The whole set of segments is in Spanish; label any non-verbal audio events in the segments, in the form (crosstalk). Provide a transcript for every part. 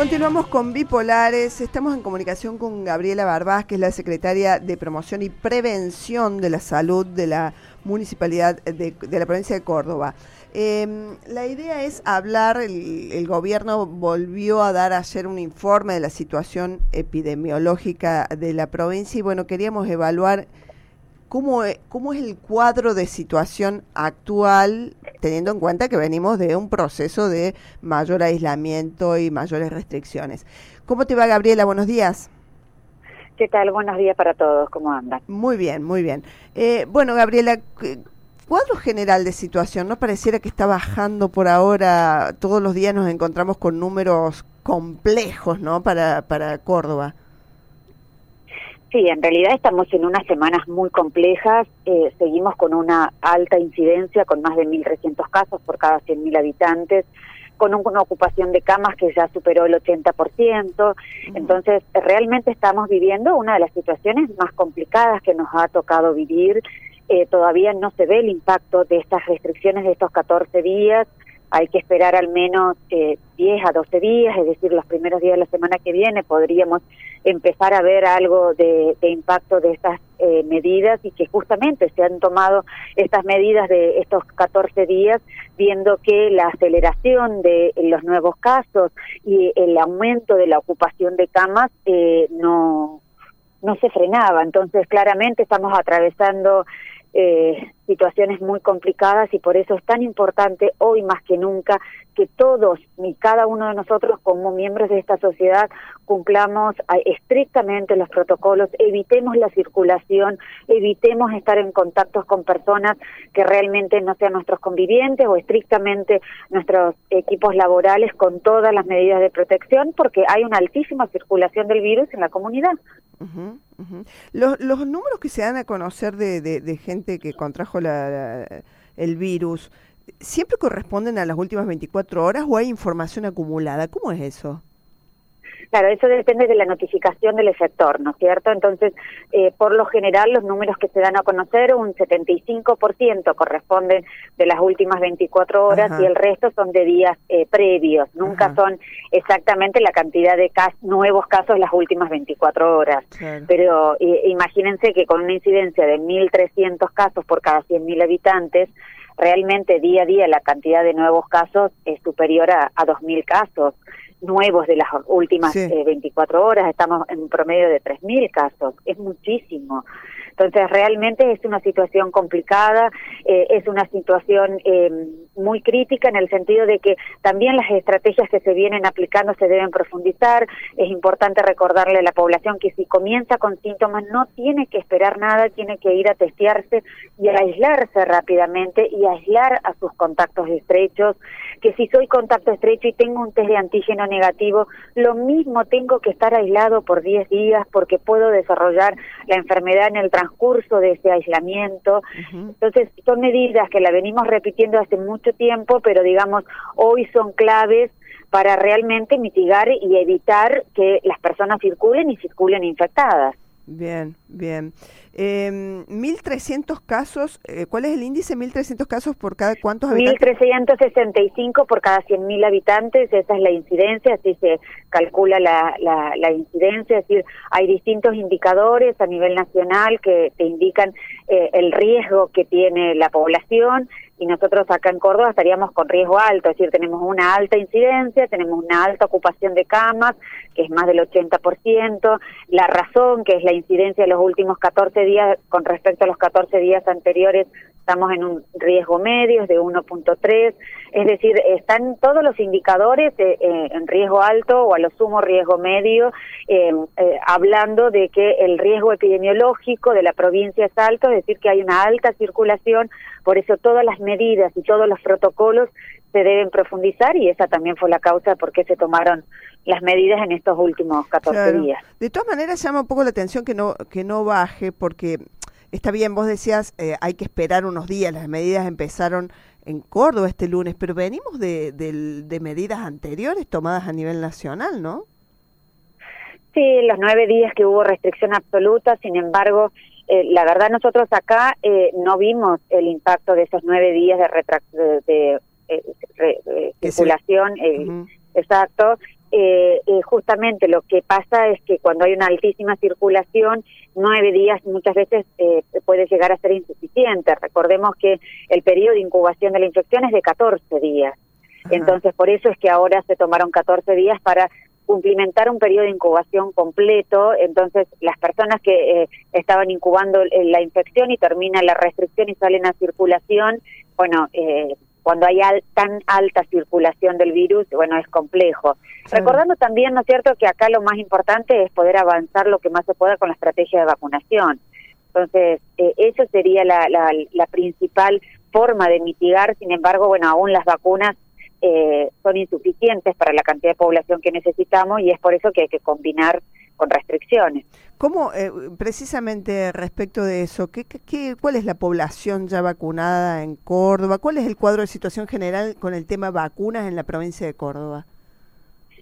Continuamos con Bipolares. Estamos en comunicación con Gabriela Barbás, que es la secretaria de Promoción y Prevención de la Salud de la Municipalidad de, la provincia de Córdoba. Em, la idea es hablar, el, gobierno volvió a dar ayer un informe de la situación epidemiológica de la provincia y bueno, queríamos evaluar cómo, e, cómo es el cuadro de situación actual teniendo en cuenta que venimos de un proceso de mayor aislamiento y mayores restricciones. ¿Cómo te va, Gabriela? Buenos días. ¿Qué tal? Buenos días para todos. ¿Cómo andan? Muy bien, muy bien. Eh, bueno, Gabriela, cuadro general de situación, ¿no pareciera que está bajando por ahora? Todos los días nos encontramos con números complejos, ¿no? Para, para Córdoba. Sí, en realidad estamos en unas semanas muy complejas. Eh, seguimos con una alta incidencia, con más de 1.300 casos por cada 100.000 habitantes, con una ocupación de camas que ya superó el 80%. Entonces, realmente estamos viviendo una de las situaciones más complicadas que nos ha tocado vivir. Eh, todavía no se ve el impacto de estas restricciones de estos 14 días hay que esperar al menos eh, 10 a 12 días, es decir, los primeros días de la semana que viene podríamos empezar a ver algo de, impacto de estas eh, medidas y que justamente se han tomado estas medidas de estos 14 días viendo que la aceleración de los nuevos casos y el aumento de la ocupación de camas eh, no no se frenaba. Entonces claramente estamos atravesando eh, situaciones muy complicadas y por eso es tan importante hoy más que nunca que todos y cada uno de nosotros como miembros de esta sociedad cumplamos estrictamente los protocolos, evitemos la circulación, evitemos estar en contactos con personas que realmente no sean nuestros convivientes o estrictamente nuestros equipos laborales con todas las medidas de protección porque hay una altísima circulación del virus en la comunidad. Los, los números que se dan a conocer de, de, gente que contrajo la, el virus, ¿siempre corresponden a las últimas 24 horas o hay información acumulada? ¿Cómo es eso? Claro, eso depende de la notificación del efector, ¿no es cierto? Entonces, eh, por lo general, los números que se dan a conocer, un 75% corresponden de las últimas 24 horas y el resto son de días eh, previos. Nunca son exactamente la cantidad de nuevos casos las últimas 24 horas. Pero imagínense que con una incidencia de 1.300 casos por cada 100.000 habitantes, realmente día a día la cantidad de nuevos casos es superior a, a 2.000 casos nuevos de las últimas 24 eh, horas, estamos en un promedio de 3.000 casos, es muchísimo. Entonces, realmente es una situación complicada, eh, es una situación eh, muy crítica en el sentido de que también las estrategias que se vienen aplicando se deben profundizar. Es importante recordarle a la población que si comienza con síntomas no tiene que esperar nada, tiene que ir a testearse y a aislarse rápidamente y aislar a sus contactos estrechos. Que si soy contacto estrecho y tengo un test de antígeno negativo, lo mismo tengo que estar aislado por 10 días porque puedo desarrollar la enfermedad en el transcurso de ese aislamiento. Entonces, son medidas que la venimos repitiendo hace mucho tiempo, pero digamos, hoy son claves para realmente mitigar y evitar que las personas circulen y circulen infectadas. Bien, bien. Eh, 1.300 casos, ¿cuál es el índice? 1.300 casos por cada cuántos habitantes? 1.365 por cada 100.000 habitantes, esa es la incidencia, así se calcula la, la, la, incidencia, es decir, hay distintos indicadores a nivel nacional que te indican eh, el riesgo que tiene la población y nosotros acá en Córdoba estaríamos con riesgo alto, es decir, tenemos una alta incidencia, tenemos una alta ocupación de camas, que es más del 80%, la razón, que es la incidencia de los últimos 14 días con respecto a los 14 días anteriores, estamos en un riesgo medio, es de 1.3, es decir, están todos los indicadores eh, eh, en riesgo alto o a lo sumo riesgo medio, eh, hablando de que el riesgo epidemiológico de la provincia es alto, es decir, que hay una alta circulación, por eso todas las medidas y todos los protocolos se deben profundizar y esa también fue la causa por qué se tomaron las medidas en estos últimos 14 días. De todas maneras llama un poco la atención que no que no baje porque está bien, vos decías eh, hay que esperar unos días, las medidas empezaron en Córdoba este lunes, pero venimos de, de, medidas anteriores tomadas a nivel nacional, ¿no? Sí, los nueve días que hubo restricción absoluta, sin embargo, eh, la verdad nosotros acá eh, no vimos el impacto de esos nueve días de, de, de, circulación, exacto, eh, eh, justamente lo que pasa es que cuando hay una altísima circulación, nueve días muchas veces eh, puede llegar a ser insuficiente. Recordemos que el periodo de incubación de la infección es de 14 días. Entonces, por eso es que ahora se tomaron 14 días para cumplimentar un periodo de incubación completo. Entonces, las personas que estaban incubando la infección y termina la restricción y salen a circulación, bueno, eh, cuando hay tan alta circulación del virus, bueno, es complejo. Recordando también, ¿no es cierto?, que acá lo más importante es poder avanzar lo que más se pueda con la estrategia de vacunación. Entonces, eh, eso sería la, la, principal forma de mitigar, sin embargo, bueno, aún las vacunas eh, son insuficientes para la cantidad de población que necesitamos y es por eso que hay que combinar con restricciones. ¿Cómo, eh, precisamente respecto de eso, ¿qué, qué, cuál es la población ya vacunada en Córdoba? ¿Cuál es el cuadro de situación general con el tema vacunas en la provincia de Córdoba?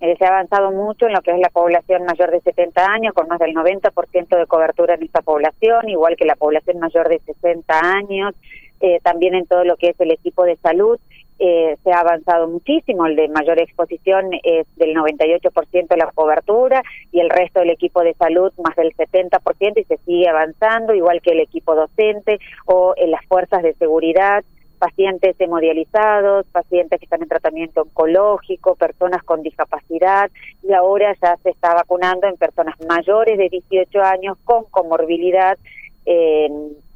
Eh, se ha avanzado mucho en lo que es la población mayor de 70 años, con más del 90% de cobertura en esta población, igual que la población mayor de 60 años, eh, también en todo lo que es el equipo de salud eh, se ha avanzado muchísimo, el de mayor exposición es del 98% de la cobertura y el resto del equipo de salud más del 70% y se sigue avanzando, igual que el equipo docente o en las fuerzas de seguridad, pacientes hemodializados, pacientes que están en tratamiento oncológico, personas con discapacidad y ahora ya se está vacunando en personas mayores de 18 años con comorbilidad. Eh,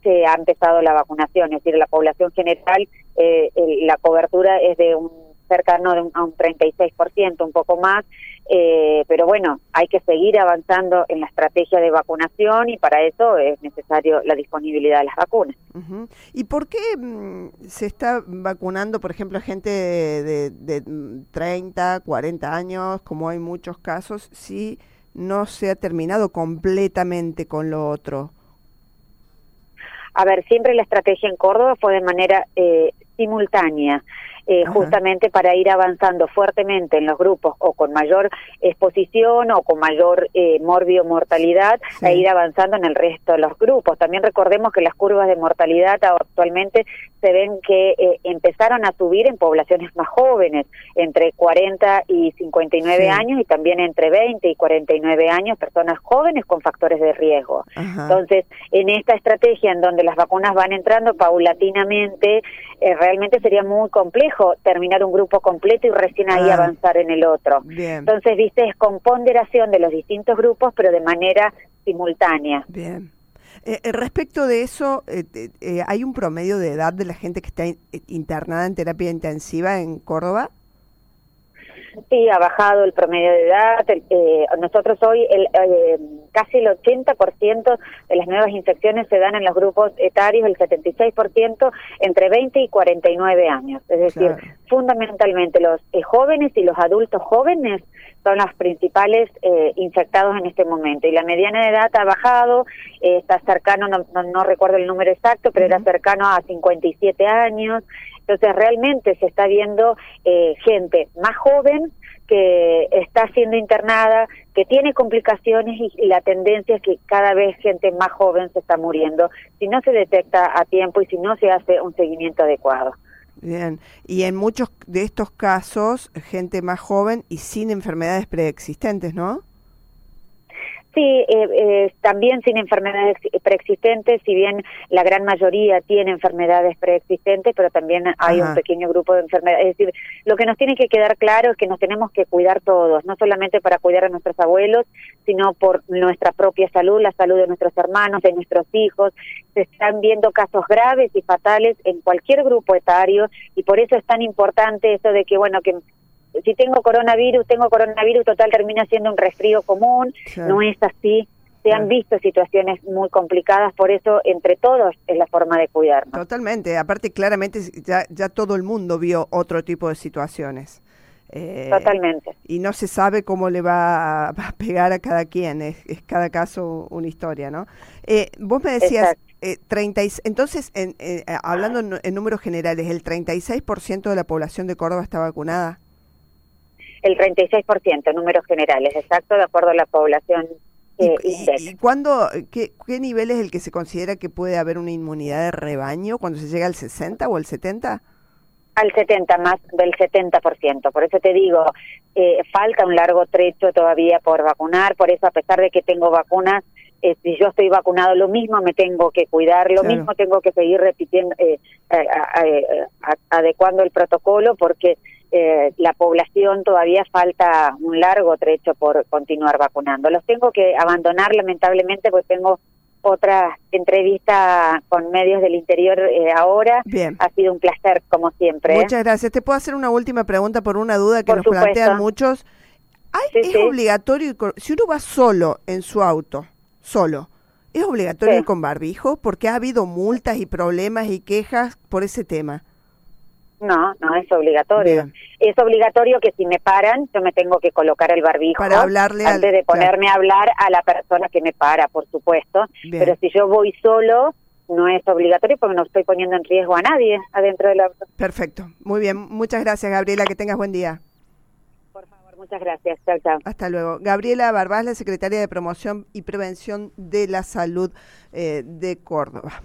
se ha empezado la vacunación, es decir, la población general, eh, la cobertura es de un cercano de un, a un 36%, un poco más, eh, pero bueno, hay que seguir avanzando en la estrategia de vacunación y para eso es necesario la disponibilidad de las vacunas. ¿Y por qué mm, se está vacunando, por ejemplo, gente de, de, de 30, 40 años, como hay muchos casos, si no se ha terminado completamente con lo otro? A ver, siempre la estrategia en Córdoba fue de manera eh, simultánea eh, justamente para ir avanzando fuertemente en los grupos o con mayor exposición o con mayor eh, morbio mortalidad e ir avanzando en el resto de los grupos. También recordemos que las curvas de mortalidad actualmente se ven que eh, empezaron a subir en poblaciones más jóvenes, entre 40 y 59 años y también entre 20 y 49 años, personas jóvenes con factores de riesgo. Entonces, en esta estrategia en donde las vacunas van entrando paulatinamente, eh, realmente sería muy complejo terminar un grupo completo y recién ahí ah. avanzar en el otro. Entonces, viste, es con ponderación de los distintos grupos, pero de manera simultánea. Bien. Eh, eh respecto de eso, eh, ¿hay un promedio de edad de la gente que está internada en terapia intensiva en Córdoba? Sí, ha bajado el promedio de edad. Eh, nosotros hoy el, eh, casi el 80% de las nuevas infecciones se dan en los grupos etarios, el 76% entre 20 y 49 años. Es decir, fundamentalmente los eh, jóvenes y los adultos jóvenes son los principales eh, infectados en este momento. Y la mediana de edad ha bajado, está cercano, no, no, recuerdo el número exacto, pero era cercano a 57 años. Entonces realmente se está viendo eh, gente más joven que está siendo internada, que tiene complicaciones y, la tendencia que cada vez gente más joven se está muriendo si no se detecta a tiempo y si no se hace un seguimiento adecuado. Bien, y en muchos de estos casos, gente más joven y sin enfermedades preexistentes, ¿no? Sí, eh, eh, también sin enfermedades preexistentes, si bien la gran mayoría tiene enfermedades preexistentes, pero también hay un pequeño grupo de enfermedades. Es decir, lo que nos tiene que quedar claro es que nos tenemos que cuidar todos, no solamente para cuidar a nuestros abuelos, sino por nuestra propia salud, la salud de nuestros hermanos, de nuestros hijos. Se están viendo casos graves y fatales en cualquier grupo etario y por eso es tan importante eso de que, bueno, que si tengo coronavirus, tengo coronavirus, total termina siendo un resfrío común, no es así. Se han visto situaciones muy complicadas, por eso entre todos es la forma de cuidarnos. Totalmente, aparte claramente ya, ya todo el mundo vio otro tipo de situaciones. Eh, Totalmente. Y no se sabe cómo le va a, (laughs) pegar a cada quien, es, cada caso una historia, ¿no? Eh, vos me decías, eh, 30 entonces, en, eh, hablando en, en, números generales, ¿el 36% de la población de Córdoba está vacunada? El 36%, números generales, exacto, de acuerdo a la población. Eh, ¿Y, cuándo, qué, qué nivel es el que se considera que puede haber una inmunidad de rebaño? ¿Cuando se llega al 60 o al 70? Al 70, más del 70%. Por eso te digo, eh, falta un largo trecho todavía por vacunar, por eso a pesar de que tengo vacunas, eh, si yo estoy vacunado, lo mismo me tengo que cuidar, lo mismo tengo que seguir repitiendo, eh, adecuando el protocolo, porque la población todavía falta un largo trecho por continuar vacunando. Los tengo que abandonar lamentablemente porque tengo otra entrevista con medios del interior eh, ahora. Bien. Ha sido un placer, como siempre. ¿eh? Muchas gracias. ¿Te puedo hacer una última pregunta por una duda que nos plantean muchos? ¿Es obligatorio, si uno va solo en su auto, solo, ¿es obligatorio ir con barbijo? Porque ha habido multas y problemas y quejas por ese tema. No, no es obligatorio. Es obligatorio que si me paran, yo me tengo que colocar el barbijo para hablarle antes de ponerme a hablar a la persona que me para, por supuesto. Pero si yo voy solo, no es obligatorio porque no estoy poniendo en riesgo a nadie adentro del auto. Perfecto. Muy bien. Muchas gracias, Gabriela. Que tengas buen día. Muchas gracias. Chao, chao. Hasta luego. Gabriela Barbás, la secretaria de Promoción y Prevención de la Salud eh, de Córdoba.